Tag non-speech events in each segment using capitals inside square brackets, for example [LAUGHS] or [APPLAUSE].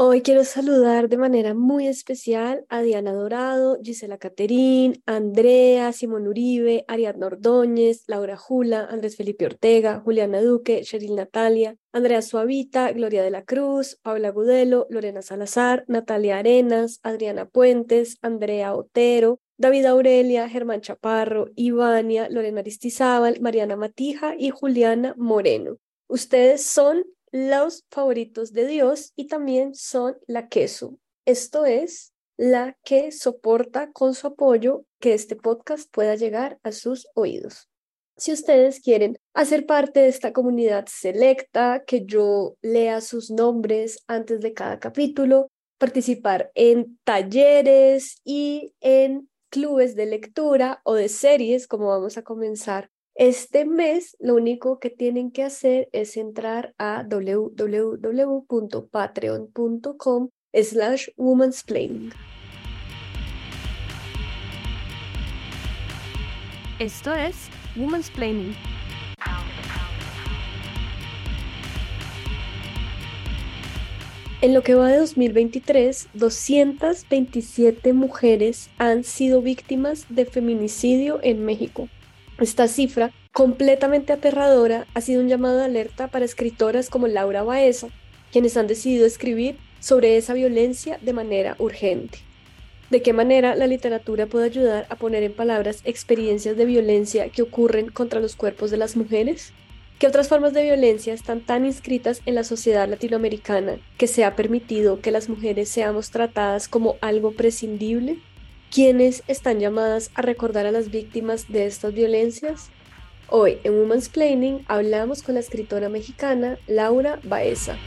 Hoy quiero saludar de manera muy especial a Diana Dorado, Gisela Caterín, Andrea, Simón Uribe, Ariadna Ordóñez, Laura Jula, Andrés Felipe Ortega, Juliana Duque, Cheryl Natalia, Andrea Suavita, Gloria de la Cruz, Paula Gudelo, Lorena Salazar, Natalia Arenas, Adriana Puentes, Andrea Otero, David Aurelia, Germán Chaparro, Ivania, Lorena Aristizábal, Mariana Matija y Juliana Moreno. Ustedes son los favoritos de Dios y también son la queso. Esto es la que soporta con su apoyo que este podcast pueda llegar a sus oídos. Si ustedes quieren hacer parte de esta comunidad selecta, que yo lea sus nombres antes de cada capítulo, participar en talleres y en clubes de lectura o de series, como vamos a comenzar este mes lo único que tienen que hacer es entrar a www.patreon.com slash womansplaining. Esto es Womansplaining. En lo que va de 2023, 227 mujeres han sido víctimas de feminicidio en México. Esta cifra, completamente aterradora, ha sido un llamado de alerta para escritoras como Laura Baeza, quienes han decidido escribir sobre esa violencia de manera urgente. ¿De qué manera la literatura puede ayudar a poner en palabras experiencias de violencia que ocurren contra los cuerpos de las mujeres? ¿Qué otras formas de violencia están tan inscritas en la sociedad latinoamericana que se ha permitido que las mujeres seamos tratadas como algo prescindible? ¿Quiénes están llamadas a recordar a las víctimas de estas violencias? Hoy en Women's Planning hablamos con la escritora mexicana Laura Baeza.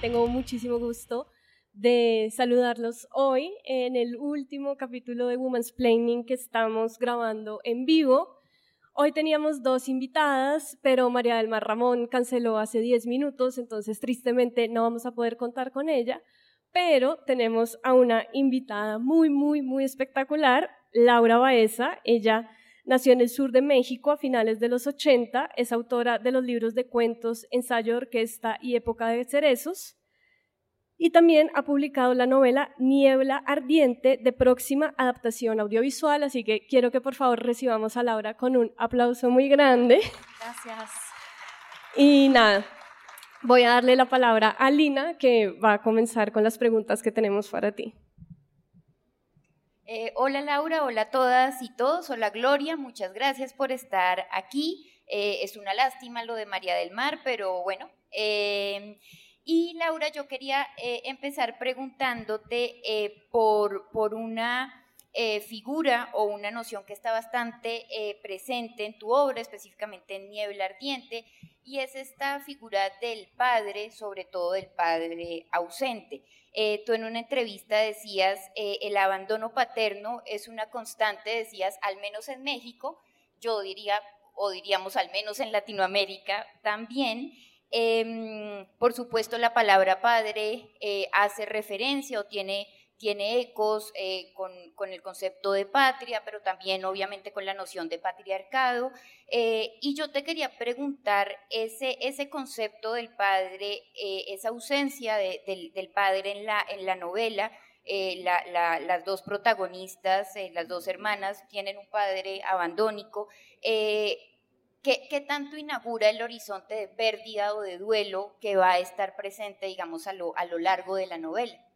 Tengo muchísimo gusto de saludarlos hoy en el último capítulo de Women's Planning que estamos grabando en vivo. Hoy teníamos dos invitadas, pero María del Mar Ramón canceló hace 10 minutos, entonces tristemente no vamos a poder contar con ella pero tenemos a una invitada muy, muy, muy espectacular, Laura Baeza. Ella nació en el sur de México a finales de los 80, es autora de los libros de cuentos Ensayo de Orquesta y Época de Cerezos, y también ha publicado la novela Niebla Ardiente de próxima adaptación audiovisual, así que quiero que por favor recibamos a Laura con un aplauso muy grande. Gracias. Y nada, Voy a darle la palabra a Lina, que va a comenzar con las preguntas que tenemos para ti. Eh, hola Laura, hola a todas y todos, hola Gloria, muchas gracias por estar aquí. Eh, es una lástima lo de María del Mar, pero bueno. Eh, y Laura, yo quería empezar preguntándote por, por una figura o una noción que está bastante presente en tu obra, específicamente en Niebla Ardiente, y es esta figura del padre, sobre todo del padre ausente. Eh, tú en una entrevista decías, eh, el abandono paterno es una constante, decías, al menos en México, yo diría, o diríamos al menos en Latinoamérica también. Em, por supuesto, la palabra padre eh, hace referencia o tiene tiene ecos eh, con, el concepto de patria, pero también obviamente con la noción de patriarcado. Eh, y yo te quería preguntar, ese, concepto del padre, eh, esa ausencia del, padre en la, en la novela, las dos protagonistas, las dos hermanas, tienen un padre abandónico. ¿Qué, tanto inaugura el horizonte de pérdida o de duelo que va a estar presente, digamos, a lo largo de la novela?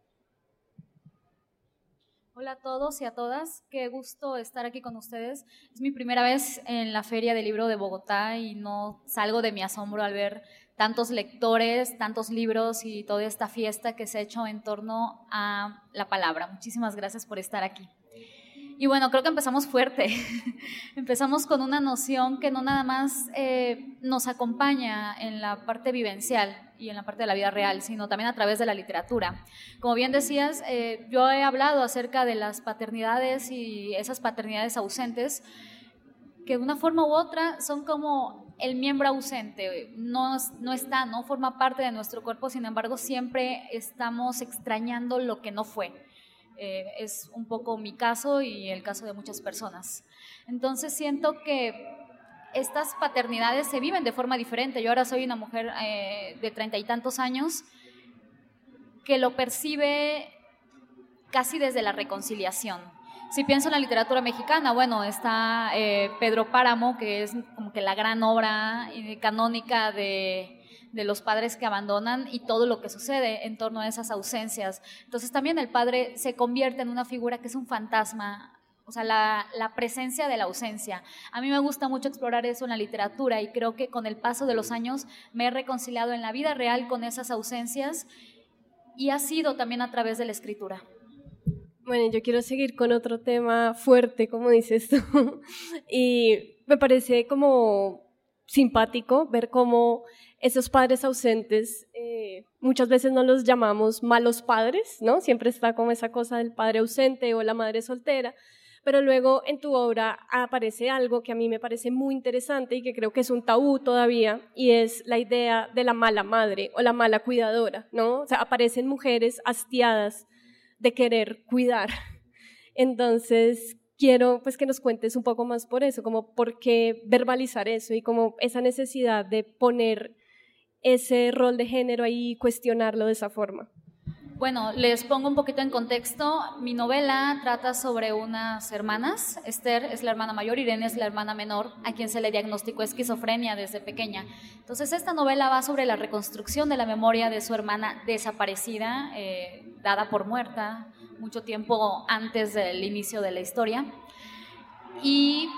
Hola a todos y a todas, qué gusto estar aquí con ustedes. Es mi primera vez en la Feria del Libro de Bogotá y no salgo de mi asombro al ver tantos lectores, tantos libros y toda esta fiesta que se ha hecho en torno a la palabra. Muchísimas gracias por estar aquí. Y bueno, creo que empezamos fuerte. [LAUGHS] empezamos con una noción que no nada más eh, nos acompaña en la parte vivencial y en la parte de la vida real, sino también a través de la literatura. Como bien decías, eh, yo he hablado acerca de las paternidades y esas paternidades ausentes, que de una forma u otra son como el miembro ausente, no, no está, no forma parte de nuestro cuerpo, sin embargo siempre estamos extrañando lo que no fue. Eh, es un poco mi caso y el caso de muchas personas. Entonces siento que estas paternidades se viven de forma diferente. Yo ahora soy una mujer eh, de treinta y tantos años que lo percibe casi desde la reconciliación. Si pienso en la literatura mexicana, bueno, está eh, Pedro Páramo, que es como que la gran obra canónica de, de los padres que abandonan y todo lo que sucede en torno a esas ausencias. Entonces también el padre se convierte en una figura que es un fantasma o sea, la, la, presencia de la ausencia. A mí me gusta mucho explorar eso en la literatura y creo que con el paso de los años me he reconciliado en la vida real con esas ausencias y ha sido también a través de la escritura. Bueno, yo quiero seguir con otro tema fuerte, como dices tú, [LAUGHS] y me parece como simpático ver cómo esos padres ausentes eh, muchas veces no los llamamos malos padres, ¿no? Siempre está como esa cosa del padre ausente o la madre soltera, pero luego en tu obra aparece algo que a mí me parece muy interesante y que creo que es un tabú todavía, y es la idea de la mala madre o la mala cuidadora, ¿no? O sea, aparecen mujeres hastiadas de querer cuidar. Entonces, quiero pues que nos cuentes un poco más por eso, como por qué verbalizar eso y como esa necesidad de poner ese rol de género ahí cuestionarlo de esa forma. Bueno, les pongo un poquito en contexto. Mi novela trata sobre unas hermanas. Esther es la hermana mayor, Irene es la hermana menor, a quien se le diagnosticó esquizofrenia desde pequeña. Entonces, esta novela va sobre la reconstrucción de la memoria de su hermana desaparecida, eh, dada por muerta mucho tiempo antes del inicio de la historia. Y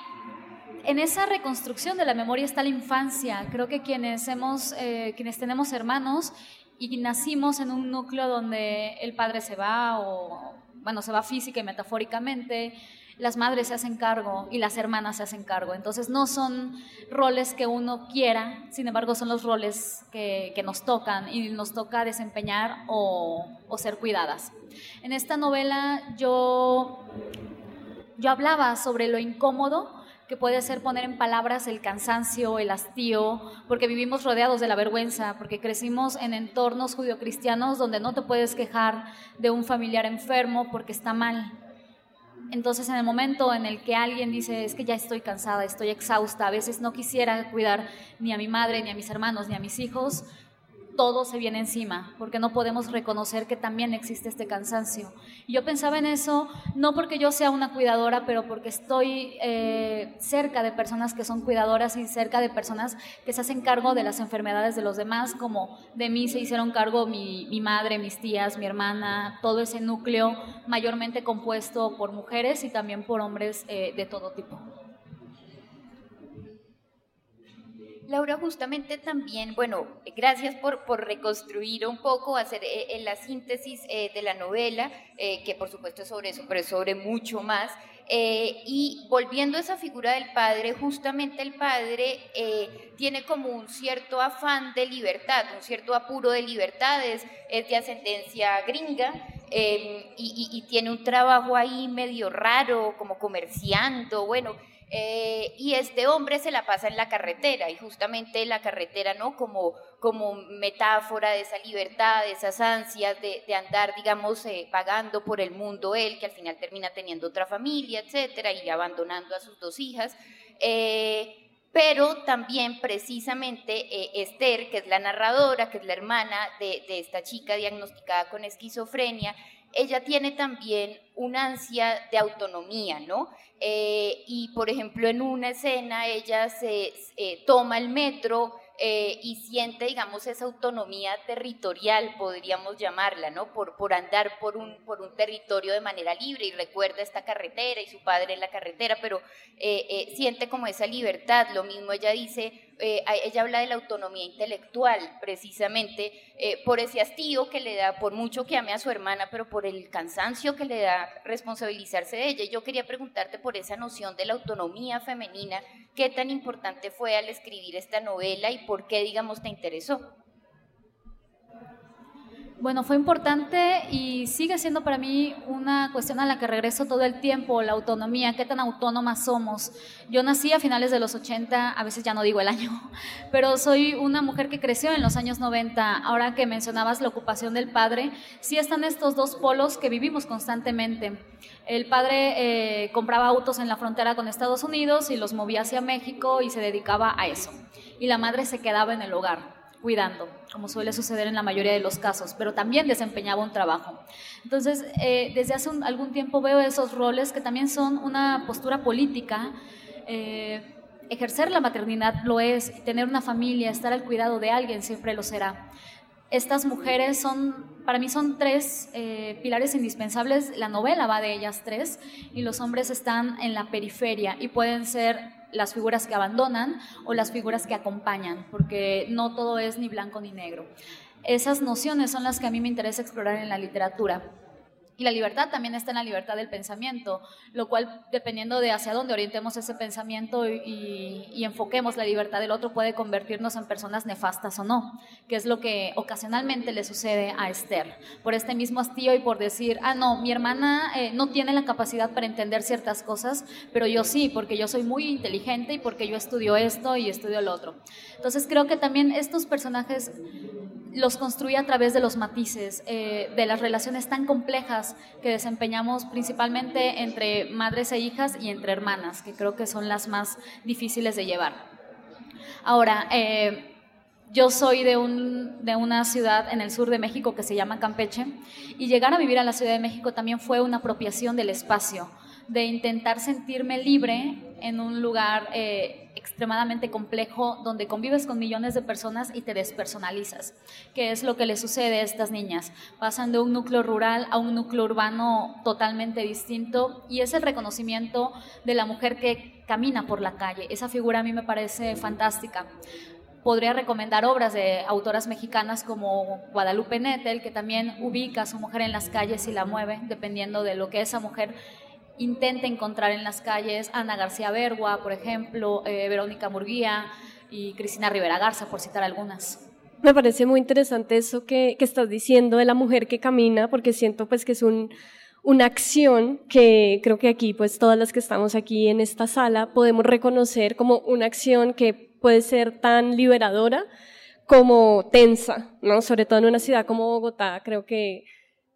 en esa reconstrucción de la memoria está la infancia. Creo que quienes, hemos, eh, quienes tenemos hermanos y nacimos en un núcleo donde el padre se va o, bueno, se va física y metafóricamente, las madres se hacen cargo y las hermanas se hacen cargo. Entonces no son roles que uno quiera, sin embargo son los roles que, que nos tocan y nos toca desempeñar o, o, ser cuidadas. En esta novela yo, yo hablaba sobre lo incómodo que puede ser poner en palabras el cansancio, el hastío, porque vivimos rodeados de la vergüenza, porque crecimos en entornos judio-cristianos donde no te puedes quejar de un familiar enfermo porque está mal. Entonces, en el momento en el que alguien dice, es que ya estoy cansada, estoy exhausta, a veces no quisiera cuidar ni a mi madre, ni a mis hermanos, ni a mis hijos, todo se viene encima, porque no podemos reconocer que también existe este cansancio. Yo pensaba en eso, no porque yo sea una cuidadora, pero porque estoy eh, cerca de personas que son cuidadoras y cerca de personas que se hacen cargo de las enfermedades de los demás, como de mí se hicieron cargo mi, mi madre, mis tías, mi hermana, todo ese núcleo mayormente compuesto por mujeres y también por hombres eh, de todo tipo. Laura, justamente también, bueno, gracias por, por reconstruir un poco, hacer eh, la síntesis eh, de la novela, eh, que por supuesto es sobre eso, pero es sobre mucho más. y volviendo a esa figura del padre, justamente el padre tiene como un cierto afán de libertad, un cierto apuro de libertades, es de ascendencia gringa, y, y, tiene un trabajo ahí medio raro, como comerciando, bueno, eh, y este hombre se la pasa en la carretera y justamente la carretera, ¿no? Como, como metáfora de esa libertad, de esas ansias de, andar, digamos, eh, pagando por el mundo él, que al final termina teniendo otra familia, etcétera, y abandonando a sus dos hijas. Eh, pero también precisamente Esther, que es la narradora, que es la hermana de, de esta chica diagnosticada con esquizofrenia, ella tiene también una ansia de autonomía, ¿no? Eh, y por ejemplo, en una escena ella se eh, toma el metro eh, y siente, digamos, esa autonomía territorial, podríamos llamarla, ¿no? Por, por andar por un, por un territorio de manera libre y recuerda esta carretera y su padre en la carretera, pero eh, eh, siente como esa libertad. Lo mismo ella dice, ella habla de la autonomía intelectual, precisamente por ese hastío que le da, por mucho que ame a su hermana, pero por el cansancio que le da responsabilizarse de ella. Yo quería preguntarte por esa noción de la autonomía femenina ¿Qué tan importante fue al escribir esta novela y por qué, digamos, te interesó? Bueno, fue importante y sigue siendo para mí una cuestión a la que regreso todo el tiempo, la autonomía, qué tan autónomas somos. Yo nací a finales de los 80, a veces ya no digo el año, [LAUGHS] pero soy una mujer que creció en los años 90. Ahora que mencionabas la ocupación del padre, sí están estos dos polos que vivimos constantemente. El padre eh, compraba autos en la frontera con Estados Unidos y los movía hacia México y se dedicaba a eso. Y la madre se quedaba en el hogar cuidando, como suele suceder en la mayoría de los casos, pero también desempeñaba un trabajo. Entonces, eh, desde hace algún tiempo veo esos roles que también son una postura política. Eh, ejercer la maternidad lo es, tener una familia, estar al cuidado de alguien siempre lo será. Estas mujeres son, para mí son tres eh, pilares indispensables, la novela va de ellas tres y los hombres están en la periferia y pueden ser las figuras que abandonan o las figuras que acompañan, porque no todo es ni blanco ni negro. Esas nociones son las que a mí me interesa explorar en la literatura. Y la libertad también está en la libertad del pensamiento, lo cual, dependiendo de hacia dónde orientemos ese pensamiento y, enfoquemos la libertad del otro, puede convertirnos en personas nefastas o no, que es lo que ocasionalmente le sucede a Esther. Por este mismo hastío y por decir, ah, no, mi hermana eh, no tiene la capacidad para entender ciertas cosas, pero yo sí, porque yo soy muy inteligente y porque yo estudio esto y estudio lo otro. Entonces creo que también estos personajes los construye a través de los matices, eh, de las relaciones tan complejas que desempeñamos principalmente entre madres e hijas y entre hermanas, que creo que son las más difíciles de llevar. Ahora, eh, yo soy de, un, de una ciudad en el sur de México que se llama Campeche y llegar a vivir a la Ciudad de México también fue una apropiación del espacio, de intentar sentirme libre en un lugar... Eh, extremadamente complejo donde convives con millones de personas y te despersonalizas, que es lo que le sucede a estas niñas. Pasan de un núcleo rural a un núcleo urbano totalmente distinto y es el reconocimiento de la mujer que camina por la calle. Esa figura a mí me parece fantástica podría recomendar obras de autoras mexicanas como Guadalupe Nettel, que también ubica a su mujer en las calles y la mueve, dependiendo de lo que esa mujer intenta encontrar en las calles Ana García Bergua, por ejemplo, eh, Verónica Murguía y Cristina Rivera Garza, por citar algunas. Me parece muy interesante eso que, que estás diciendo de la mujer que camina, porque siento pues que es un, una acción que creo que aquí, pues todas las que estamos aquí en esta sala, podemos reconocer como una acción que puede ser tan liberadora como tensa, ¿no? Sobre todo en una ciudad como Bogotá, creo que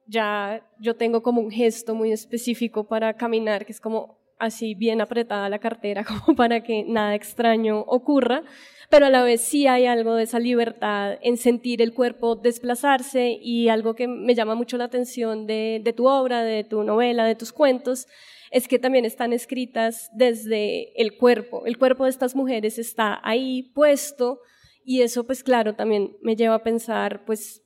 ya yo tengo como un gesto muy específico para caminar, que es como así bien apretada la cartera, [LAUGHS] como para que nada extraño ocurra, pero a la vez sí hay algo de esa libertad en sentir el cuerpo desplazarse y algo que me llama mucho la atención de, de tu obra, de tu novela, de tus cuentos, es que también están escritas desde el cuerpo. El cuerpo de estas mujeres está ahí puesto y eso pues claro también me lleva a pensar pues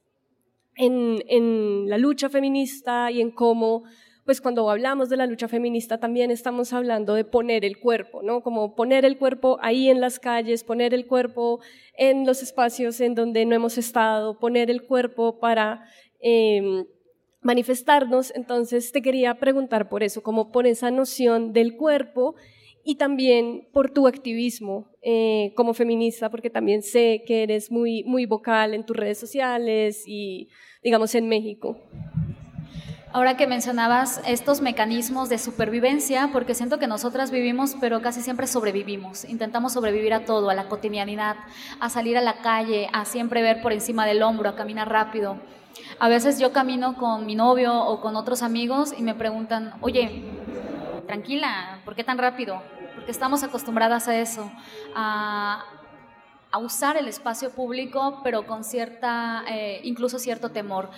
en, la lucha feminista y en cómo, pues cuando hablamos de la lucha feminista también estamos hablando de poner el cuerpo, ¿no? Como poner el cuerpo ahí en las calles, poner el cuerpo en los espacios en donde no hemos estado, poner el cuerpo para em, manifestarnos. Entonces te quería preguntar por eso, como por esa noción del cuerpo y también por tu activismo eh, como feminista, porque también sé que eres muy, muy vocal en tus redes sociales y, digamos, en México. Ahora que mencionabas estos mecanismos de supervivencia, porque siento que nosotras vivimos, pero casi siempre sobrevivimos. Intentamos sobrevivir a todo, a la cotidianidad, a salir a la calle, a siempre ver por encima del hombro, a caminar rápido. A veces yo camino con mi novio o con otros amigos y me preguntan, oye, tranquila, ¿por qué tan rápido? Porque estamos acostumbradas a eso, a, usar el espacio público, pero con cierta, eh, incluso cierto temor.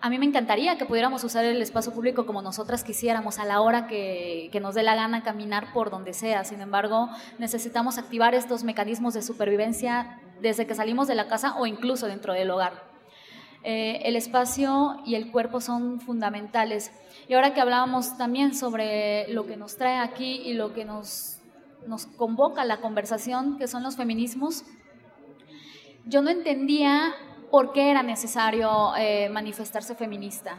A mí me encantaría que pudiéramos usar el espacio público como nosotras quisiéramos, a la hora que, nos dé la gana caminar por donde sea. Sin embargo, necesitamos activar estos mecanismos de supervivencia desde que salimos de la casa o incluso dentro del hogar. Eh, el espacio y el cuerpo son fundamentales. Y ahora que hablábamos también sobre lo que nos trae aquí y lo que nos, nos convoca a la conversación, que son los feminismos, yo no entendía por qué era necesario eh, manifestarse feminista.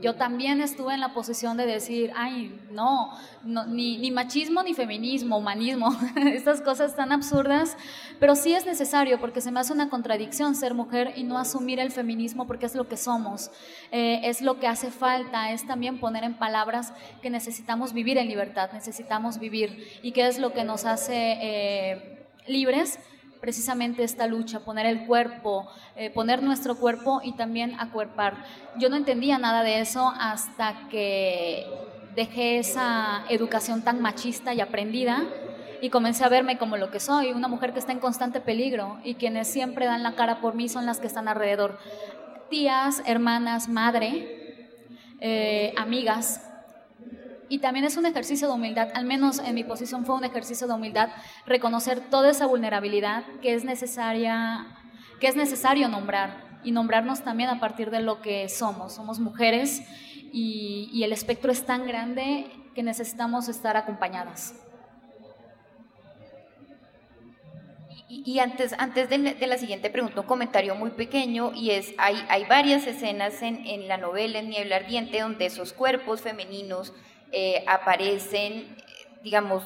Yo también estuve en la posición de decir, ay, no, ni, machismo ni feminismo, humanismo, [LAUGHS] estas cosas tan absurdas, pero sí es necesario porque se me hace una contradicción ser mujer y no asumir el feminismo porque es lo que somos, eh, es lo que hace falta, es también poner en palabras que necesitamos vivir en libertad, necesitamos vivir y qué es lo que nos hace eh, libres precisamente esta lucha, poner el cuerpo, eh, poner nuestro cuerpo y también acuerpar. Yo no entendía nada de eso hasta que dejé esa educación tan machista y aprendida y comencé a verme como lo que soy, una mujer que está en constante peligro y quienes siempre dan la cara por mí son las que están alrededor. Tías, hermanas, madre, eh, amigas, y también es un ejercicio de humildad, al menos en mi posición fue un ejercicio de humildad, reconocer toda esa vulnerabilidad que es necesaria, que es necesario nombrar y nombrarnos también a partir de lo que somos. Somos mujeres y, el espectro es tan grande que necesitamos estar acompañadas. Y, antes, antes de, la, siguiente pregunta, un comentario muy pequeño, y es, hay, hay varias escenas en, en la novela, en Niebla Ardiente, donde esos cuerpos femeninos eh, aparecen, digamos,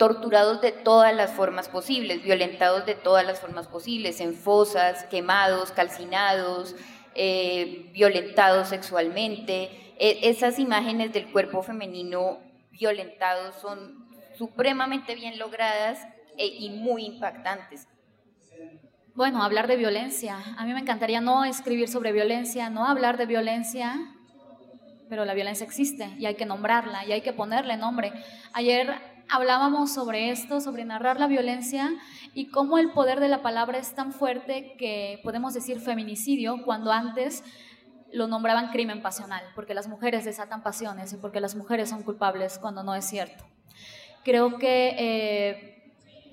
torturados de todas las formas posibles, violentados de todas las formas posibles, en fosas, quemados, calcinados, eh, violentados sexualmente. E, esas imágenes del cuerpo femenino violentado son supremamente bien logradas e, y muy impactantes. Bueno, hablar de violencia. A mí me encantaría no escribir sobre violencia, no hablar de violencia, pero la violencia existe y hay que nombrarla y hay que ponerle nombre. Ayer hablábamos sobre esto, sobre narrar la violencia y cómo el poder de la palabra es tan fuerte que podemos decir feminicidio cuando antes lo nombraban crimen pasional, porque las mujeres desatan pasiones y porque las mujeres son culpables cuando no es cierto. Creo que eh,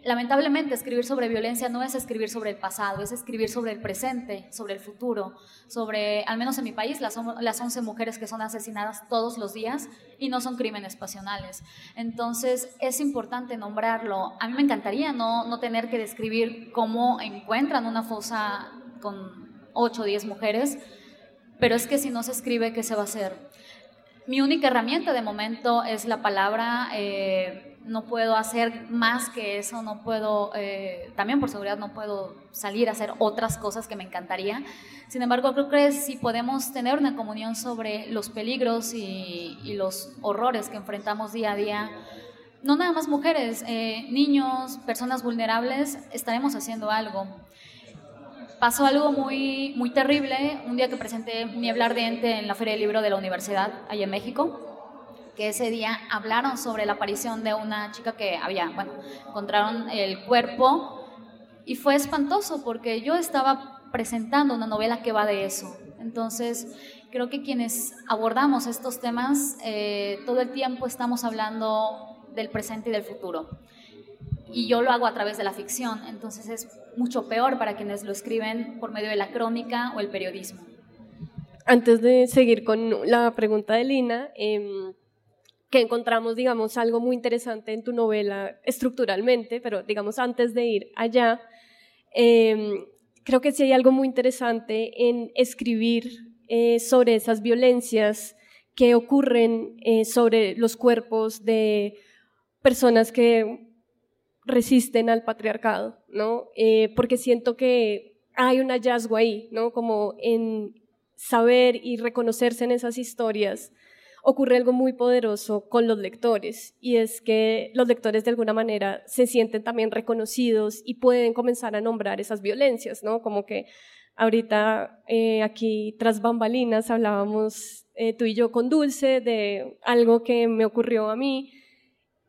lamentablemente escribir sobre violencia no es escribir sobre el pasado, es escribir sobre el presente, sobre el futuro, sobre, al menos en mi país, las, las 11 mujeres que son asesinadas todos los días y no son crímenes pasionales. Entonces es importante nombrarlo. A mí me encantaría no, no tener que describir cómo encuentran una fosa con 8 o 10 mujeres, pero es que si no se escribe, ¿qué se va a hacer? Mi única herramienta de momento es la palabra. Eh, no puedo hacer más que eso, no puedo, eh, también por seguridad no puedo salir a hacer otras cosas que me encantaría. Sin embargo, creo que si podemos tener una comunión sobre los peligros y, los horrores que enfrentamos día a día, no nada más mujeres, eh, niños, personas vulnerables, estaremos haciendo algo. Pasó algo muy, muy terrible un día que presenté Niebla Ardiente en la Feria del Libro de la Universidad, allá en México que ese día hablaron sobre la aparición de una chica que había, bueno, encontraron el cuerpo y fue espantoso porque yo estaba presentando una novela que va de eso. Entonces, creo que quienes abordamos estos temas, eh, todo el tiempo estamos hablando del presente y del futuro. Y yo lo hago a través de la ficción, entonces es mucho peor para quienes lo escriben por medio de la crónica o el periodismo. Antes de seguir con la pregunta de Lina, eh, que encontramos, digamos, algo muy interesante en tu novela estructuralmente, pero digamos, antes de ir allá, em, creo que sí hay algo muy interesante en escribir eh, sobre esas violencias que ocurren eh, sobre los cuerpos de personas que resisten al patriarcado, ¿no? Eh, porque siento que hay un hallazgo ahí, ¿no? Como en saber y reconocerse en esas historias ocurre algo muy poderoso con los lectores y es que los lectores de alguna manera se sienten también reconocidos y pueden comenzar a nombrar esas violencias, ¿no? Como que ahorita eh, aquí tras bambalinas hablábamos eh, tú y yo con Dulce de algo que me ocurrió a mí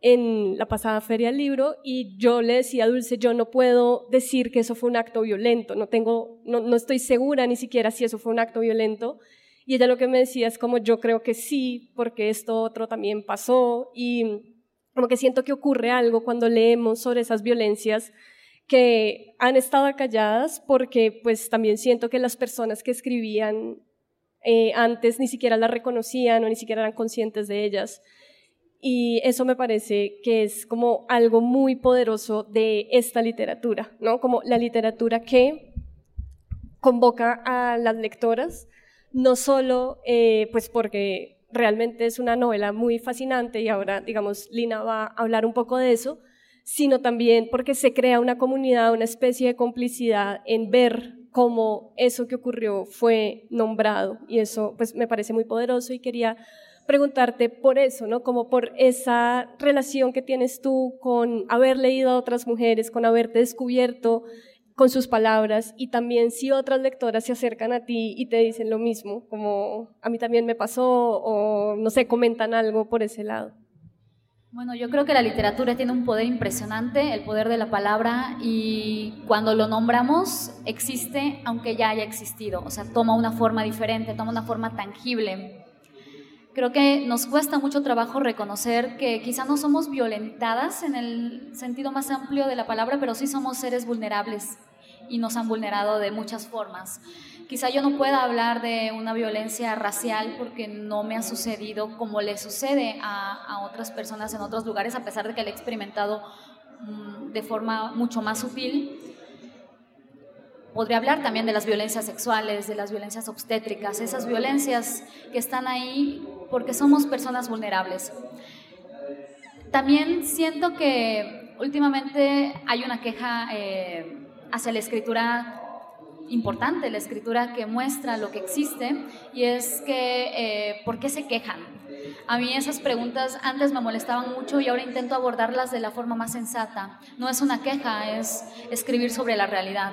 en la pasada feria del libro y yo le decía a Dulce, yo no puedo decir que eso fue un acto violento, no tengo, no, no estoy segura ni siquiera si eso fue un acto violento, y ella lo que me decía es como yo creo que sí, porque esto otro también pasó y como que siento que ocurre algo cuando leemos sobre esas violencias que han estado calladas porque pues también siento que las personas que escribían eh, antes ni siquiera las reconocían o ni siquiera eran conscientes de ellas. Y eso me parece que es como algo muy poderoso de esta literatura, ¿no? Como la literatura que convoca a las lectoras no solo eh, pues porque realmente es una novela muy fascinante y ahora, digamos, Lina va a hablar un poco de eso, sino también porque se crea una comunidad, una especie de complicidad en ver cómo eso que ocurrió fue nombrado y eso pues me parece muy poderoso y quería preguntarte por eso, ¿no? Como por esa relación que tienes tú con haber leído a otras mujeres, con haberte descubierto con sus palabras y también si otras lectoras se acercan a ti y te dicen lo mismo, como a mí también me pasó o no sé, comentan algo por ese lado. Bueno, yo creo que la literatura tiene un poder impresionante, el poder de la palabra, y cuando lo nombramos existe aunque ya haya existido, o sea, toma una forma diferente, toma una forma tangible. Creo que nos cuesta mucho trabajo reconocer que quizá no somos violentadas en el sentido más amplio de la palabra, pero sí somos seres vulnerables y nos han vulnerado de muchas formas. Quizá yo no pueda hablar de una violencia racial porque no me ha sucedido como le sucede a, otras personas en otros lugares, a pesar de que la he experimentado mm, de forma mucho más sutil. Podría hablar también de las violencias sexuales, de las violencias obstétricas, esas violencias que están ahí porque somos personas vulnerables. También siento que últimamente hay una queja eh, hacia la escritura importante, la escritura que muestra lo que existe, y es que, eh, ¿por qué se quejan? A mí esas preguntas antes me molestaban mucho y ahora intento abordarlas de la forma más sensata. No es una queja, es escribir sobre la realidad.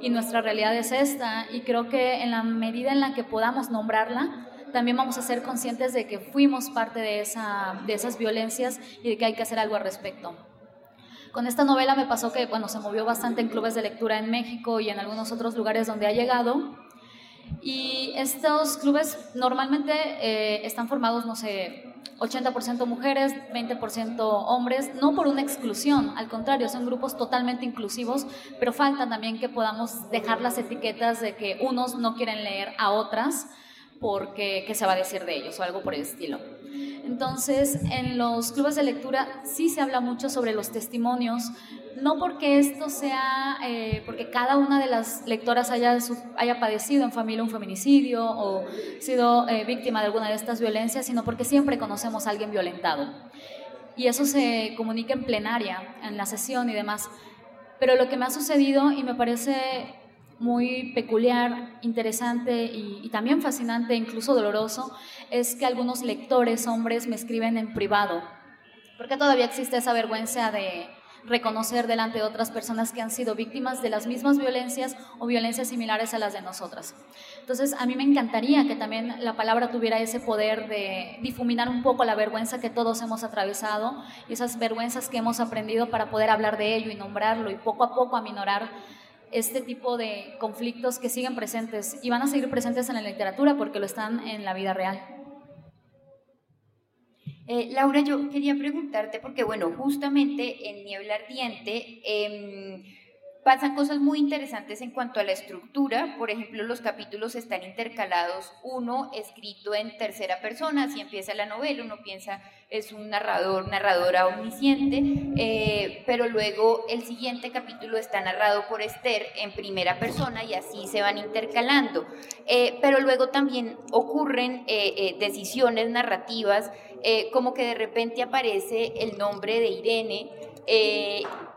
Y nuestra realidad es esta, y creo que en la medida en la que podamos nombrarla, también vamos a ser conscientes de que fuimos parte de, esa, de esas violencias y de que hay que hacer algo al respecto. Con esta novela me pasó que, bueno, se movió bastante en clubes de lectura en México y en algunos otros lugares donde ha llegado. Y estos clubes normalmente eh, están formados, no sé, 80% mujeres, 20% hombres, no por una exclusión, al contrario, son grupos totalmente inclusivos, pero falta también que podamos dejar las etiquetas de que unos no quieren leer a otras porque qué se va a decir de ellos o algo por el estilo. Entonces, en los clubes de lectura sí se habla mucho sobre los testimonios, no porque esto sea, eh, porque cada una de las lectoras haya, haya padecido en familia un feminicidio o sido eh, víctima de alguna de estas violencias, sino porque siempre conocemos a alguien violentado. Y eso se comunica en plenaria, en la sesión y demás. Pero lo que me ha sucedido y me parece muy peculiar, interesante y, también fascinante, incluso doloroso, es que algunos lectores, hombres, me escriben en privado, porque todavía existe esa vergüenza de reconocer delante de otras personas que han sido víctimas de las mismas violencias o violencias similares a las de nosotras. Entonces, a mí me encantaría que también la palabra tuviera ese poder de difuminar un poco la vergüenza que todos hemos atravesado y esas vergüenzas que hemos aprendido para poder hablar de ello y nombrarlo y poco a poco aminorar este tipo de conflictos que siguen presentes y van a seguir presentes en la literatura porque lo están en la vida real. Eh, Laura, yo quería preguntarte, porque bueno, justamente en Niebla Ardiente eh, pasan cosas muy interesantes en cuanto a la estructura. Por ejemplo, los capítulos están intercalados, uno escrito en tercera persona, si empieza la novela, uno piensa es un narrador, narradora omnisciente, eh, pero luego el siguiente capítulo está narrado por Esther en primera persona y así se van intercalando. Eh, pero luego también ocurren eh, decisiones narrativas, como que de repente aparece el nombre de Irene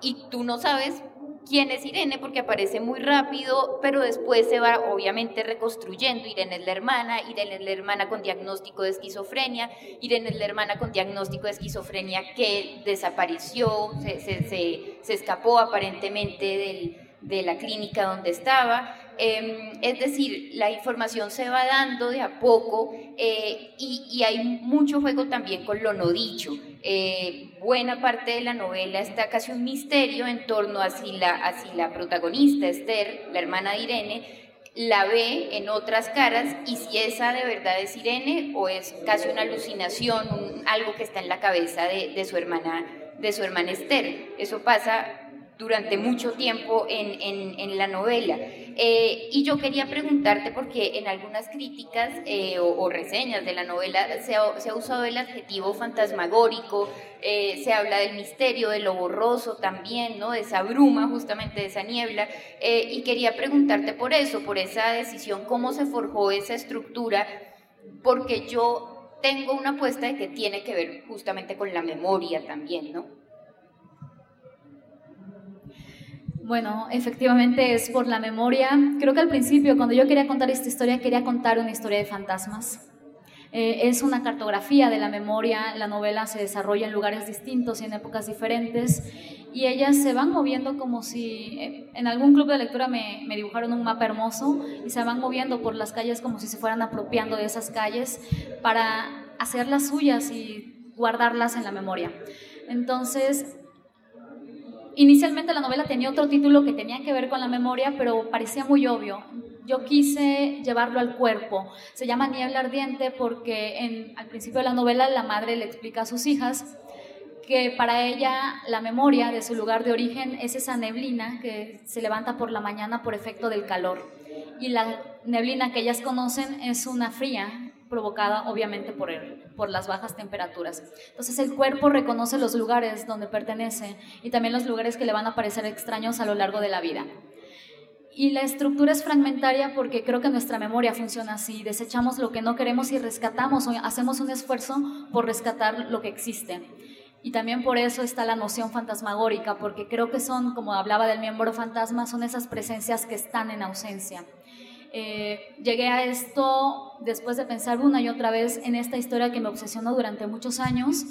y tú no sabes quién es Irene porque aparece muy rápido, pero después se va obviamente reconstruyendo. Irene es la hermana, Irene es la hermana con diagnóstico de esquizofrenia, Irene es la hermana con diagnóstico de esquizofrenia que desapareció, se, escapó aparentemente de la clínica donde estaba. Em, es decir, la información se va dando de a poco eh, y, hay mucho juego también con lo no dicho. Eh, buena parte de la novela está casi un misterio en torno a si la, si la protagonista, Esther, la hermana de Irene, la ve en otras caras y si esa de verdad es Irene o es casi una alucinación, algo que está en la cabeza de, de, su hermana, de su hermana Esther. Eso pasa durante mucho tiempo en, la novela. Eh, y yo quería preguntarte, porque en algunas críticas eh, o, reseñas de la novela se ha, usado el adjetivo fantasmagórico, eh, se habla del misterio, de lo borroso también, ¿no? de esa bruma, justamente de esa niebla. y quería preguntarte por eso, por esa decisión, cómo se forjó esa estructura, porque yo tengo una apuesta de que tiene que ver justamente con la memoria también, ¿no? Bueno, efectivamente es por la memoria. Creo que al principio, cuando yo quería contar esta historia, quería contar una historia de fantasmas. Eh, es una cartografía de la memoria, la novela se desarrolla en lugares distintos y en épocas diferentes, y ellas se van moviendo como si eh, en algún club de lectura me, me dibujaron un mapa hermoso y se van moviendo por las calles como si se fueran apropiando de esas calles para hacerlas suyas y guardarlas en la memoria. Entonces, Inicialmente la novela tenía otro título que tenía que ver con la memoria, pero parecía muy obvio. Yo quise llevarlo al cuerpo. Se llama Niebla Ardiente porque al principio de la novela la madre le explica a sus hijas que para ella la memoria de su lugar de origen es esa neblina que se levanta por la mañana por efecto del calor. Y la neblina que ellas conocen es una fría provocada obviamente por, por las bajas temperaturas. Entonces el cuerpo reconoce los lugares donde pertenece y también los lugares que le van a parecer extraños a lo largo de la vida. Y la estructura es fragmentaria porque creo que nuestra memoria funciona así. Desechamos lo que no queremos y rescatamos o hacemos un esfuerzo por rescatar lo que existe. Y también por eso está la noción fantasmagórica, porque creo que son, como hablaba del miembro fantasma, son esas presencias que están en ausencia. Eh, llegué a esto después de pensar una y otra vez en esta historia que me obsesionó durante muchos años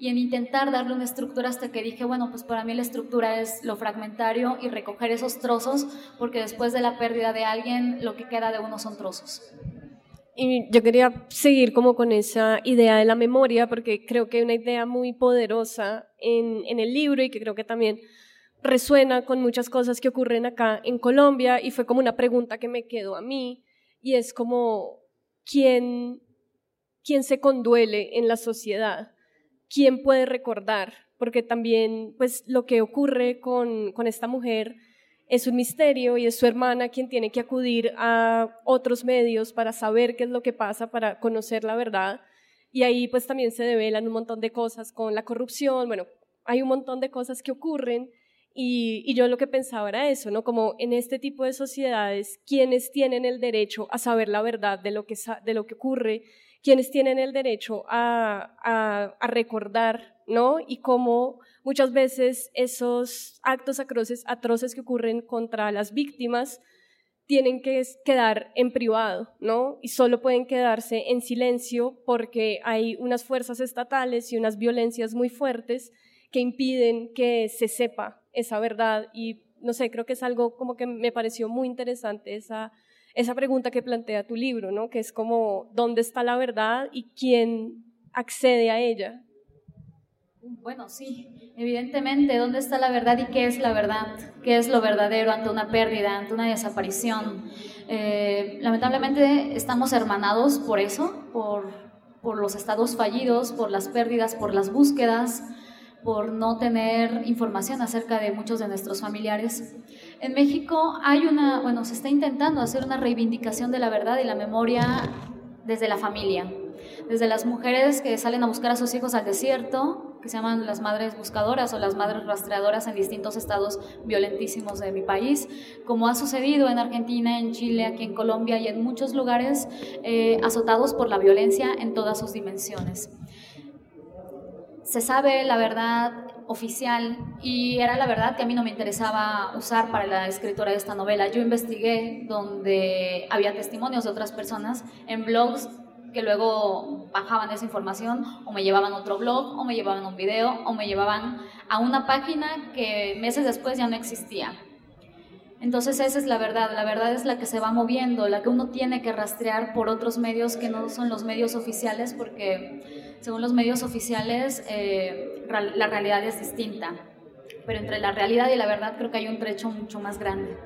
y en intentar darle una estructura hasta que dije, bueno, pues para mí la estructura es lo fragmentario y recoger esos trozos, porque después de la pérdida de alguien, lo que queda de uno son trozos. Y yo quería seguir como con esa idea de la memoria, porque creo que hay una idea muy poderosa en, en el libro y que creo que también resuena con muchas cosas que ocurren acá en Colombia y fue como una pregunta que me quedó a mí y es como, ¿quién, quién se conduele en la sociedad? ¿Quién puede recordar? Porque también, pues, lo que ocurre con, con esta mujer es un misterio y es su hermana quien tiene que acudir a otros medios para saber qué es lo que pasa, para conocer la verdad. Y ahí pues también se develan un montón de cosas con la corrupción, bueno, hay un montón de cosas que ocurren y, yo lo que pensaba era eso, ¿no? Como en este tipo de sociedades, ¿quiénes tienen el derecho a saber la verdad de lo que, de lo que ocurre? ¿Quiénes tienen el derecho a, a, recordar, ¿no? Y cómo muchas veces esos actos atroces, atroces que ocurren contra las víctimas tienen que quedar en privado, ¿no? Y solo pueden quedarse en silencio porque hay unas fuerzas estatales y unas violencias muy fuertes que impiden que se sepa esa verdad y no sé, creo que es algo como que me pareció muy interesante esa, esa pregunta que plantea tu libro, ¿no? Que es como, ¿dónde está la verdad y quién accede a ella? Bueno, sí, evidentemente, ¿dónde está la verdad y qué es la verdad? ¿Qué es lo verdadero ante una pérdida, ante una desaparición? Eh, lamentablemente estamos hermanados por eso, por, por los estados fallidos, por las pérdidas, por las búsquedas por no tener información acerca de muchos de nuestros familiares. En México hay una, bueno, se está intentando hacer una reivindicación de la verdad y la memoria desde la familia, desde las mujeres que salen a buscar a sus hijos al desierto, que se llaman las madres buscadoras o las madres rastreadoras en distintos estados violentísimos de mi país, como ha sucedido en Argentina, en Chile, aquí en Colombia y en muchos lugares eh, azotados por la violencia en todas sus dimensiones se sabe la verdad oficial y era la verdad que a mí no me interesaba usar para la escritura de esta novela. Yo investigué donde había testimonios de otras personas en blogs que luego bajaban esa información o me llevaban otro blog o me llevaban un video o me llevaban a una página que meses después ya no existía. Entonces esa es la verdad, la verdad es la que se va moviendo, la que uno tiene que rastrear por otros medios que no son los medios oficiales, porque según los medios oficiales eh, la realidad es distinta, pero entre la realidad y la verdad creo que hay un trecho mucho más grande.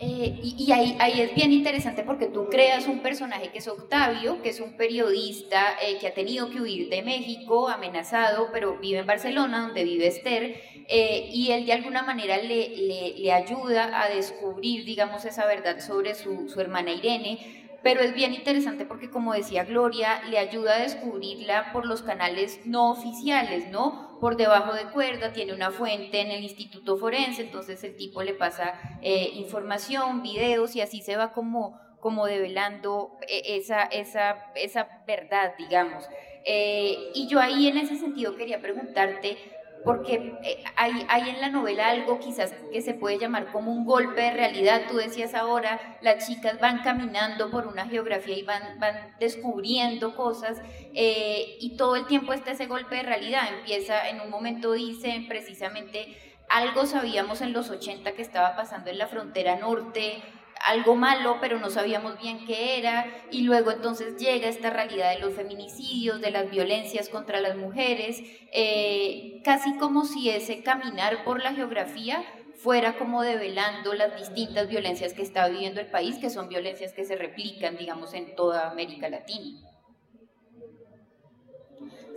Eh, y, ahí, es bien interesante porque tú creas un personaje que es Octavio, que es un periodista eh, que ha tenido que huir de México, amenazado, pero vive en Barcelona, donde vive Esther, y él de alguna manera le, ayuda a descubrir, digamos, esa verdad sobre su hermana Irene, pero es bien interesante porque, como decía Gloria, le ayuda a descubrirla por los canales no oficiales, ¿no? Por debajo de cuerda, tiene una fuente en el Instituto Forense, entonces el tipo le pasa eh, información, videos y así se va como, como develando eh, esa, esa, esa verdad, digamos. Eh, y yo ahí en ese sentido quería preguntarte, porque eh, hay, en la novela algo quizás que se puede llamar como un golpe de realidad. Tú decías ahora, las chicas van caminando por una geografía y van, van descubriendo cosas eh, y todo el tiempo está ese golpe de realidad. Empieza, en un momento dicen precisamente, algo sabíamos en los 80 que estaba pasando en la frontera norte, algo malo, pero no sabíamos bien qué era, y luego entonces llega esta realidad de los feminicidios, de las violencias contra las mujeres, eh, casi como si ese caminar por la geografía fuera como develando las distintas violencias que está viviendo el país, que son violencias que se replican, digamos, en toda América Latina.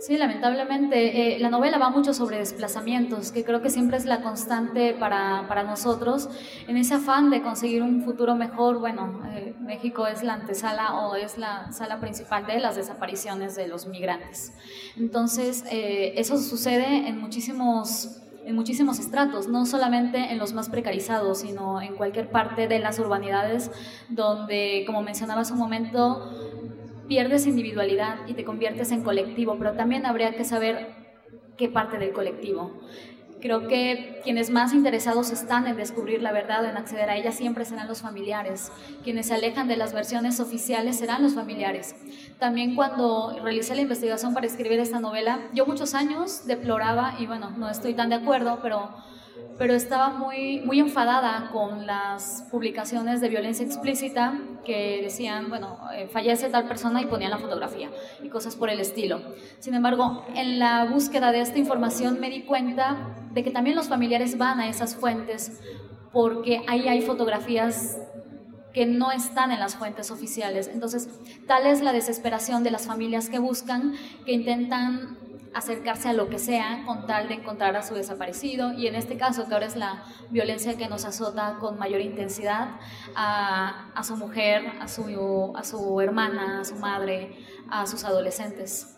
Sí, lamentablemente. Eh, la novela va mucho sobre desplazamientos, que creo que siempre es la constante para, para nosotros. En ese afán de conseguir un futuro mejor, bueno, eh, México es la antesala o es la sala principal de las desapariciones de los migrantes. Entonces, eh, eso sucede en muchísimos en muchísimos estratos, no solamente en los más precarizados, sino en cualquier parte de las urbanidades donde, como mencionaba hace un momento, pierdes individualidad y te conviertes en colectivo, pero también habría que saber qué parte del colectivo. Creo que quienes más interesados están en descubrir la verdad o en acceder a ella siempre serán los familiares. Quienes se alejan de las versiones oficiales serán los familiares. También cuando realicé la investigación para escribir esta novela, yo muchos años deploraba, y bueno, no estoy tan de acuerdo, pero pero estaba muy, muy enfadada con las publicaciones de violencia explícita que decían, bueno, eh, fallece tal persona y ponían la fotografía y cosas por el estilo. Sin embargo, en la búsqueda de esta información me di cuenta de que también los familiares van a esas fuentes porque ahí hay fotografías que no están en las fuentes oficiales. Entonces, tal es la desesperación de las familias que buscan, que intentan acercarse a lo que sea con tal de encontrar a su desaparecido y en este caso que ahora es la violencia que nos azota con mayor intensidad a, su mujer, a su, a su hermana, a su madre, a sus adolescentes.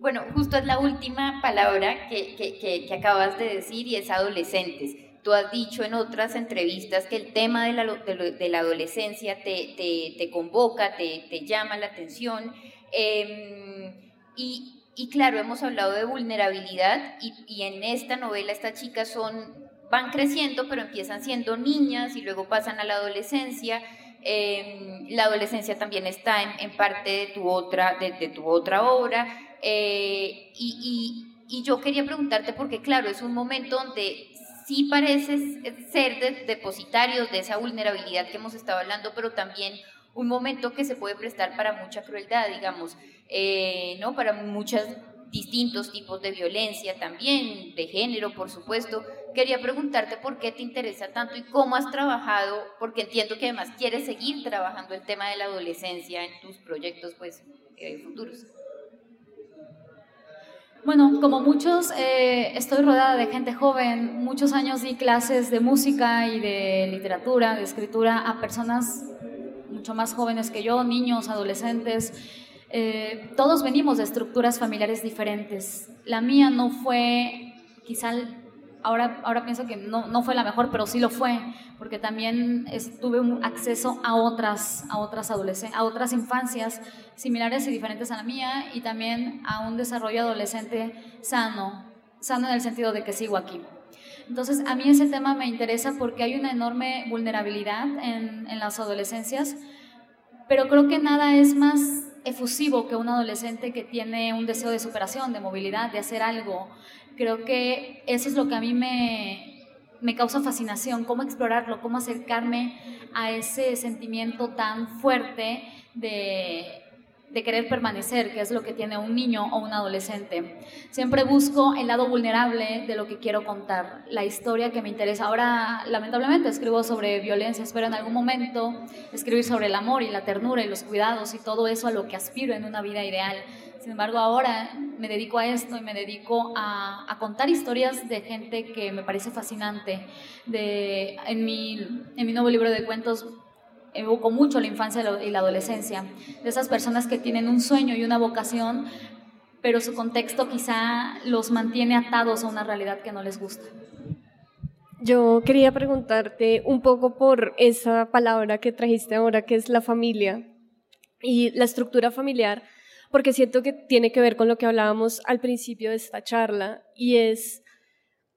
Bueno, justo es la última palabra que, que, que, acabas de decir y es adolescentes. Tú has dicho en otras entrevistas que el tema de la, de la adolescencia te, te, te convoca, te, te, llama la atención Em, y, claro, hemos hablado de vulnerabilidad y, en esta novela estas chicas son, van creciendo, pero empiezan siendo niñas y luego pasan a la adolescencia. Eh, la adolescencia también está en, parte de tu otra, de, tu otra obra. Eh, y, yo quería preguntarte, porque claro, es un momento donde sí pareces ser depositarios de esa vulnerabilidad que hemos estado hablando, pero también un momento que se puede prestar para mucha crueldad, digamos, eh, ¿no? Para muchos distintos tipos de violencia también, de género, por supuesto. Quería preguntarte por qué te interesa tanto y cómo has trabajado, porque entiendo que además quieres seguir trabajando el tema de la adolescencia en tus proyectos pues, eh, futuros. Bueno, como muchos, eh, estoy rodeada de gente joven. Muchos años di clases de música y de literatura, de escritura a personas mucho más jóvenes que yo, niños, adolescentes. Eh, todos venimos de estructuras familiares diferentes. La mía no fue, quizá ahora, ahora pienso que no, no fue la mejor, pero sí lo fue, porque también tuve un acceso a otras, a otras adolescentes, a otras infancias similares y diferentes a la mía, y también a un desarrollo adolescente sano, sano en el sentido de que sigo aquí. Entonces, a mí ese tema me interesa porque hay una enorme vulnerabilidad en, en las adolescencias, pero creo que nada es más efusivo que un adolescente que tiene un deseo de superación, de movilidad, de hacer algo. Creo que eso es lo que a mí me, me causa fascinación, cómo explorarlo, cómo acercarme a ese sentimiento tan fuerte de, de querer permanecer, que es lo que tiene un niño o un adolescente. Siempre busco el lado vulnerable de lo que quiero contar, la historia que me interesa. Ahora, lamentablemente, escribo sobre violencia, espero en algún momento escribir sobre el amor y la ternura y los cuidados y todo eso a lo que aspiro en una vida ideal. Sin embargo, ahora me dedico a esto y me dedico a, contar historias de gente que me parece fascinante. De, en, mi, en mi nuevo libro de cuentos evoco mucho la infancia y la adolescencia, de esas personas que tienen un sueño y una vocación, pero su contexto quizá los mantiene atados a una realidad que no les gusta. Yo quería preguntarte un poco por esa palabra que trajiste ahora, que es la familia y la estructura familiar, porque siento que tiene que ver con lo que hablábamos al principio de esta charla, y es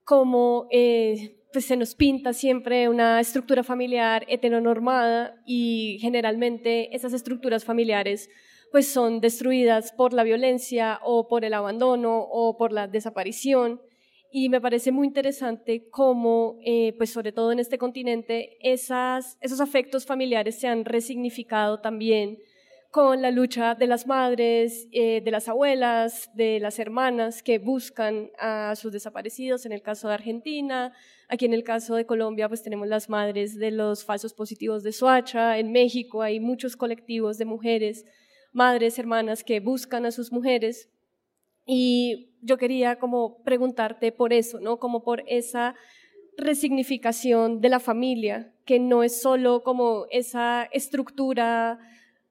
cómo eh, pues se nos pinta siempre una estructura familiar heteronormada y generalmente esas estructuras familiares pues son destruidas por la violencia o por el abandono o por la desaparición. Y me parece muy interesante cómo, eh, pues sobre todo en este continente, esas, esos afectos familiares se han resignificado también con la lucha de las madres, eh, de las abuelas, de las hermanas que buscan a sus desaparecidos, en el caso de Argentina, aquí en el caso de Colombia pues tenemos las madres de los falsos positivos de Soacha, en México hay muchos colectivos de mujeres, madres, hermanas que buscan a sus mujeres y yo quería como preguntarte por eso, ¿no? Como por esa resignificación de la familia, que no es solo como esa estructura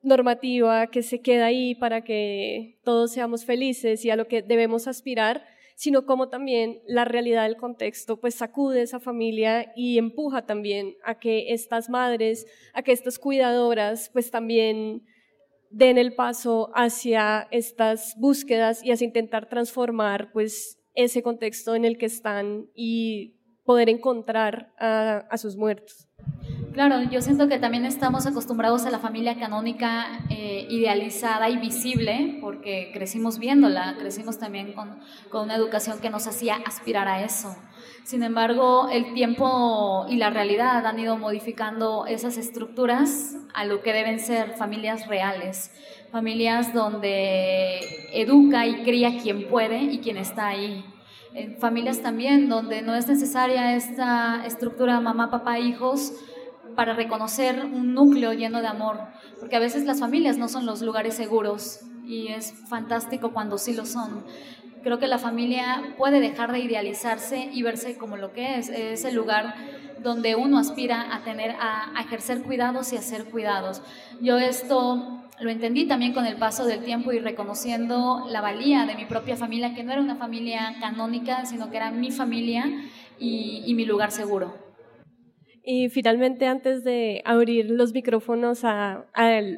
normativa que se queda ahí para que todos seamos felices y a lo que debemos aspirar, sino como también la realidad del contexto pues sacude esa familia y empuja también a que estas madres, a que estas cuidadoras pues también den el paso hacia estas búsquedas y hacia intentar transformar pues ese contexto en el que están y poder encontrar a, a sus muertos. Claro, yo siento que también estamos acostumbrados a la familia canónica eh, idealizada y visible, porque crecimos viéndola, crecimos también con, con, una educación que nos hacía aspirar a eso. Sin embargo, el tiempo y la realidad han ido modificando esas estructuras a lo que deben ser familias reales, familias donde educa y cría quien puede y quien está ahí. En familias también donde no es necesaria esta estructura mamá, papá, hijos, para reconocer un núcleo lleno de amor, porque a veces las familias no son los lugares seguros y es fantástico cuando sí lo son. Creo que la familia puede dejar de idealizarse y verse como lo que es, es el lugar donde uno aspira a tener, a, ejercer cuidados y a ser cuidados. Yo esto lo entendí también con el paso del tiempo y reconociendo la valía de mi propia familia, que no era una familia canónica, sino que era mi familia y mi lugar seguro. Y finalmente, antes de abrir los micrófonos a,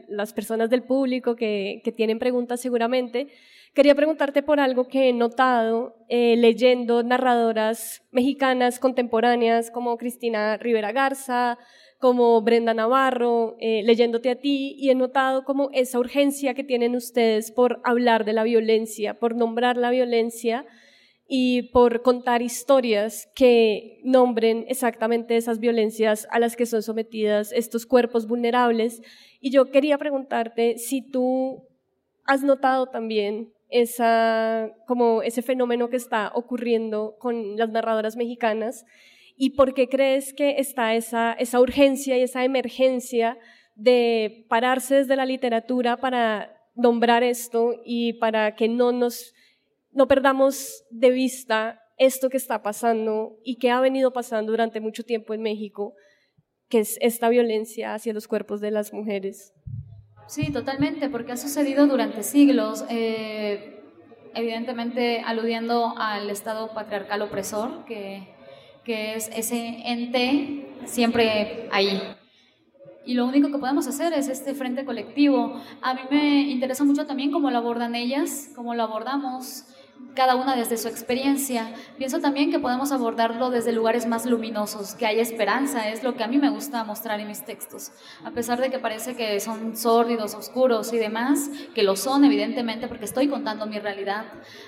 las personas del público que, tienen preguntas seguramente, quería preguntarte por algo que he notado eh, leyendo narradoras mexicanas contemporáneas como Cristina Rivera Garza, como Brenda Navarro, eh, leyéndote a ti, y he notado como esa urgencia que tienen ustedes por hablar de la violencia, por nombrar la violencia y por contar historias que nombren exactamente esas violencias a las que son sometidas estos cuerpos vulnerables. Y yo quería preguntarte si tú has notado también esa, como ese fenómeno que está ocurriendo con las narradoras mexicanas y por qué crees que está esa, esa urgencia y esa emergencia de pararse desde la literatura para nombrar esto y para que no nos no perdamos de vista esto que está pasando y que ha venido pasando durante mucho tiempo en México, que es esta violencia hacia los cuerpos de las mujeres. Sí, totalmente, porque ha sucedido durante siglos, eh, evidentemente aludiendo al Estado patriarcal opresor, que, que es ese ente siempre ahí, y lo único que podemos hacer es este frente colectivo. A mí me interesa mucho también cómo lo abordan ellas, cómo lo abordamos cada una desde su experiencia. Pienso también que podemos abordarlo desde lugares más luminosos, que hay esperanza, es lo que a mí me gusta mostrar en mis textos. A pesar de que parece que son sórdidos, oscuros y demás, que lo son evidentemente porque estoy contando mi realidad,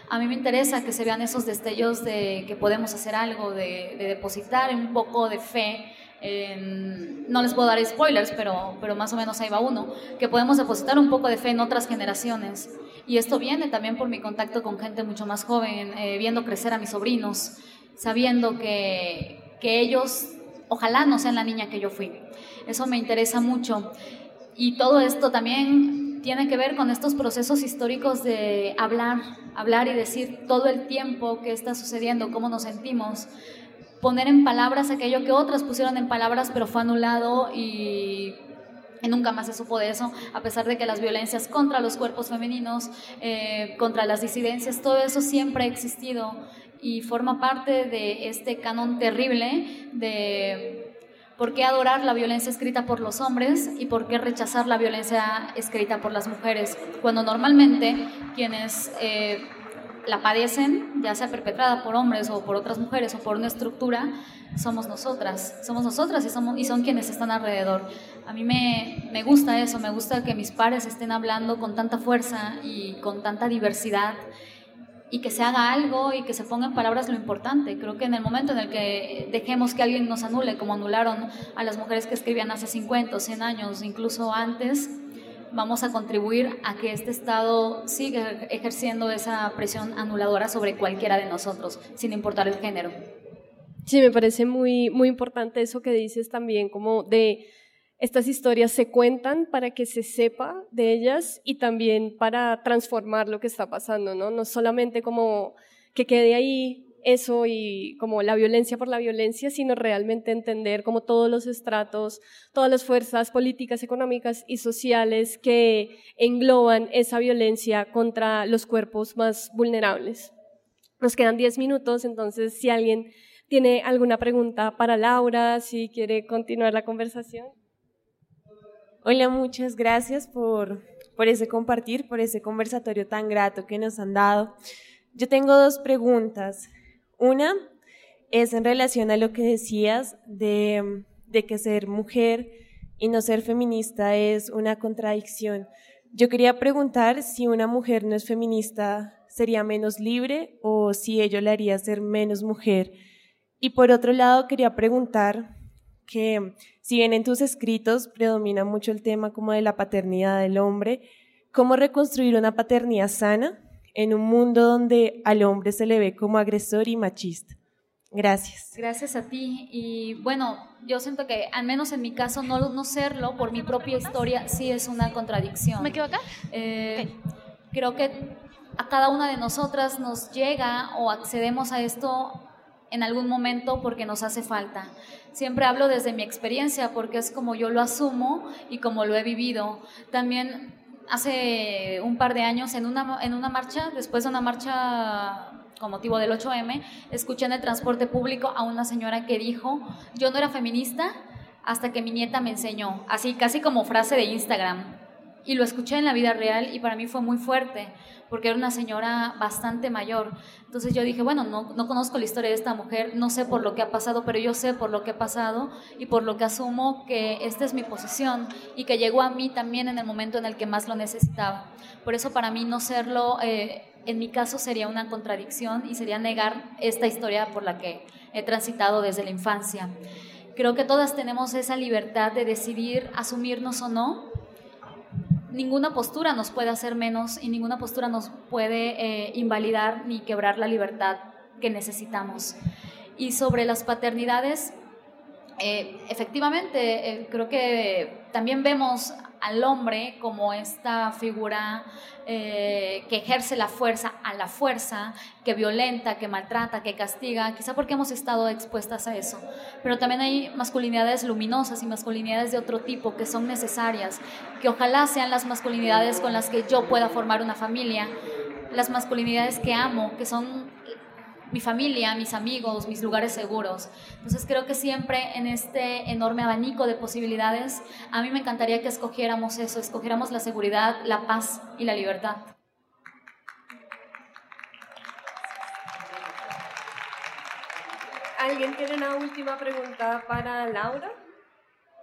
a mí me interesa que se vean esos destellos de que podemos hacer algo, de, depositar un poco de fe no les puedo dar spoilers, pero, pero más o menos ahí va uno, que podemos depositar un poco de fe en otras generaciones. Y esto viene también por mi contacto con gente mucho más joven, eh, viendo crecer a mis sobrinos, sabiendo que, que ellos ojalá no sean la niña que yo fui. Eso me interesa mucho. Y todo esto también tiene que ver con estos procesos históricos de hablar, hablar y decir todo el tiempo que está sucediendo, cómo nos sentimos, poner en palabras aquello que otras pusieron en palabras pero fue anulado y nunca más se supo de eso, a pesar de que las violencias contra los cuerpos femeninos, eh, contra las disidencias, todo eso siempre ha existido y forma parte de este canon terrible de por qué adorar la violencia escrita por los hombres y por qué rechazar la violencia escrita por las mujeres, cuando normalmente quienes... Eh, la padecen, ya sea perpetrada por hombres o por otras mujeres o por una estructura, somos nosotras, somos nosotras y, somos, y son quienes están alrededor. A mí me, me gusta eso, me gusta que mis pares estén hablando con tanta fuerza y con tanta diversidad y que se haga algo y que se ponga en palabras lo importante. Creo que en el momento en el que dejemos que alguien nos anule, como anularon a las mujeres que escribían hace 50 o 100 años, incluso antes, vamos a contribuir a que este Estado siga ejerciendo esa presión anuladora sobre cualquiera de nosotros, sin importar el género. Sí, me parece muy, muy importante eso que dices también, como de estas historias se cuentan para que se sepa de ellas y también para transformar lo que está pasando, ¿no? No solamente como que quede ahí eso y como la violencia por la violencia, sino realmente entender como todos los estratos, todas las fuerzas políticas, económicas y sociales que engloban esa violencia contra los cuerpos más vulnerables. Nos quedan 10 minutos, entonces si alguien tiene alguna pregunta para Laura, si quiere continuar la conversación. Hola, muchas gracias por, por ese compartir, por ese conversatorio tan grato que nos han dado. Yo tengo dos preguntas. Una es en relación a lo que decías de, que ser mujer y no ser feminista es una contradicción. Yo quería preguntar si una mujer no es feminista, ¿sería menos libre o si ello le haría ser menos mujer? Y por otro lado, quería preguntar que si bien en tus escritos predomina mucho el tema como de la paternidad del hombre, ¿cómo reconstruir una paternidad sana en un mundo donde al hombre se le ve como agresor y machista. Gracias. Gracias a ti. Y bueno, yo siento que al menos en mi caso no, no serlo por mi propia historia sí es una contradicción. ¿Me quedo acá? Eh, creo que a cada una de nosotras nos llega o accedemos a esto en algún momento porque nos hace falta. Siempre hablo desde mi experiencia porque es como yo lo asumo y como lo he vivido. También hace un par de años en una, en una marcha, después de una marcha con motivo del 8M, escuché en el transporte público a una señora que dijo, yo no era feminista hasta que mi nieta me enseñó, así casi como frase de Instagram. Y lo escuché en la vida real y para mí fue muy fuerte, porque era una señora bastante mayor. Entonces yo dije, bueno, no, no conozco la historia de esta mujer, no sé por lo que ha pasado, pero yo sé por lo que ha pasado y por lo que asumo que esta es mi posición y que llegó a mí también en el momento en el que más lo necesitaba. Por eso para mí no serlo, eh, en mi caso sería una contradicción y sería negar esta historia por la que he transitado desde la infancia. Creo que todas tenemos esa libertad de decidir asumirnos o no ninguna postura nos puede hacer menos y ninguna postura nos puede eh, invalidar ni quebrar la libertad que necesitamos. Y sobre las paternidades, eh, efectivamente, eh, creo que también vemos al hombre como esta figura eh, que ejerce la fuerza a la fuerza, que violenta, que maltrata, que castiga, quizá porque hemos estado expuestas a eso. Pero también hay masculinidades luminosas y masculinidades de otro tipo que son necesarias, que ojalá sean las masculinidades con las que yo pueda formar una familia, las masculinidades que amo, que son mi familia, mis amigos, mis lugares seguros. Entonces creo que siempre en este enorme abanico de posibilidades, a mí me encantaría que escogiéramos eso, escogiéramos la seguridad, la paz y la libertad. ¿Alguien tiene una última pregunta para Laura?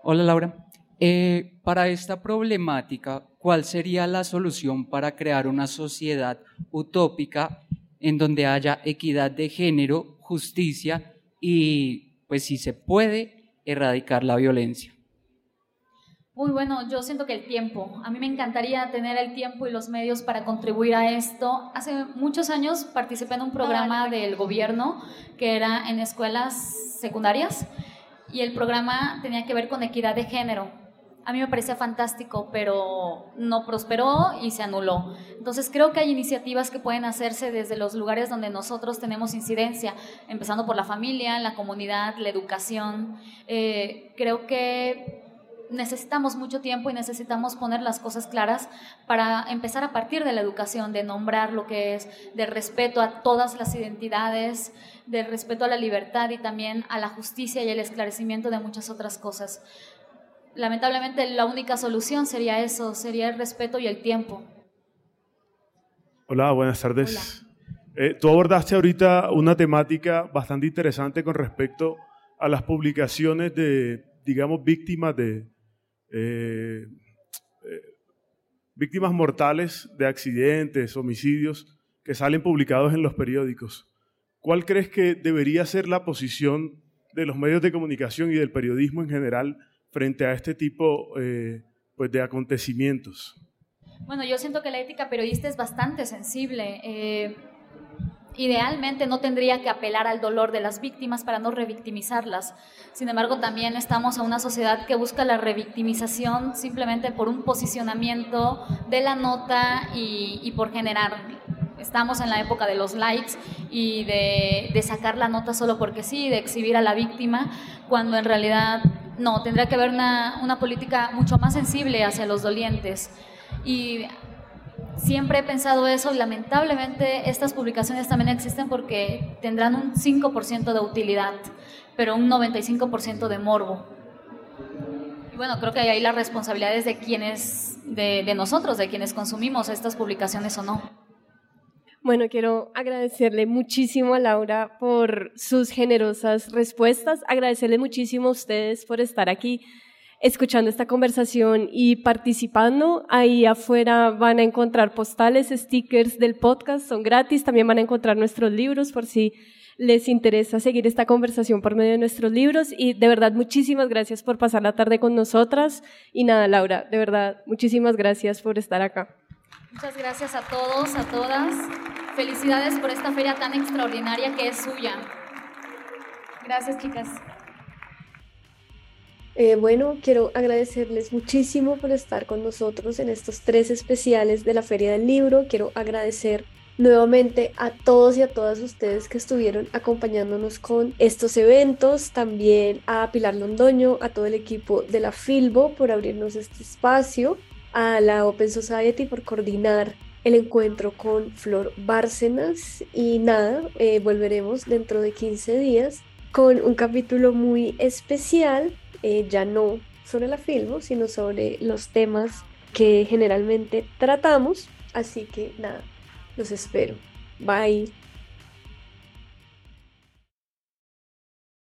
Hola Laura. Eh, para esta problemática, ¿cuál sería la solución para crear una sociedad utópica en donde haya equidad de género, justicia y, pues si se puede, erradicar la violencia? Muy bueno, yo siento que el tiempo. A mí me encantaría tener el tiempo y los medios para contribuir a esto. Hace muchos años participé en un programa del gobierno que era en escuelas secundarias y el programa tenía que ver con equidad de género. A mí me parecía fantástico, pero no prosperó y se anuló. Entonces creo que hay iniciativas que pueden hacerse desde los lugares donde nosotros tenemos incidencia, empezando por la familia, la comunidad, la educación. Eh, creo que necesitamos mucho tiempo y necesitamos poner las cosas claras para empezar a partir de la educación, de nombrar lo que es, del respeto a todas las identidades, del respeto a la libertad y también a la justicia y el esclarecimiento de muchas otras cosas. Lamentablemente la única solución sería eso, sería el respeto y el tiempo. Hola, buenas tardes. Eh, tú abordaste ahorita una temática bastante interesante con respecto a las publicaciones de, digamos, víctimas de, eh, eh, víctimas mortales de accidentes, homicidios, que salen publicados en los periódicos. ¿Cuál crees que debería ser la posición de los medios de comunicación y del periodismo en general frente a este tipo eh, pues de acontecimientos? Bueno, yo siento que la ética periodista es bastante sensible. Idealmente no tendría que apelar al dolor de las víctimas para no revictimizarlas. Sin embargo, también estamos en una sociedad que busca la revictimización simplemente por un posicionamiento de la nota y, por generar. Estamos en la época de los likes y de, sacar la nota solo porque sí, de exhibir a la víctima, cuando en realidad no, tendría que haber una, una política mucho más sensible hacia los dolientes. Y Siempre he pensado eso, lamentablemente estas publicaciones también existen porque tendrán un 5% de utilidad, pero un 95% de morbo. Y bueno, creo que ahí la responsabilidad es de quienes, de, de nosotros, de quienes consumimos estas publicaciones o no. Bueno, quiero agradecerle muchísimo a Laura por sus generosas respuestas, agradecerle muchísimo a ustedes por estar aquí escuchando esta conversación y participando. Ahí afuera van a encontrar postales, stickers del podcast, son gratis. También van a encontrar nuestros libros por si les interesa seguir esta conversación por medio de nuestros libros. Y de verdad, muchísimas gracias por pasar la tarde con nosotras. Y nada, Laura, de verdad, muchísimas gracias por estar acá. Muchas gracias a todos, a todas. Felicidades por esta feria tan extraordinaria que es suya. Gracias, chicas. Eh, bueno, quiero agradecerles muchísimo por estar con nosotros en estos tres especiales de la Feria del Libro. Quiero agradecer nuevamente a todos y a todas ustedes que estuvieron acompañándonos con estos eventos, también a Pilar Londoño, a todo el equipo de la Filbo por abrirnos este espacio, a la Open Society por coordinar el encuentro con Flor Bárcenas y nada, eh, volveremos dentro de 15 días con un capítulo muy especial eh, ya no sobre la filmo, sino sobre los temas que generalmente tratamos. Así que nada, los espero. Bye.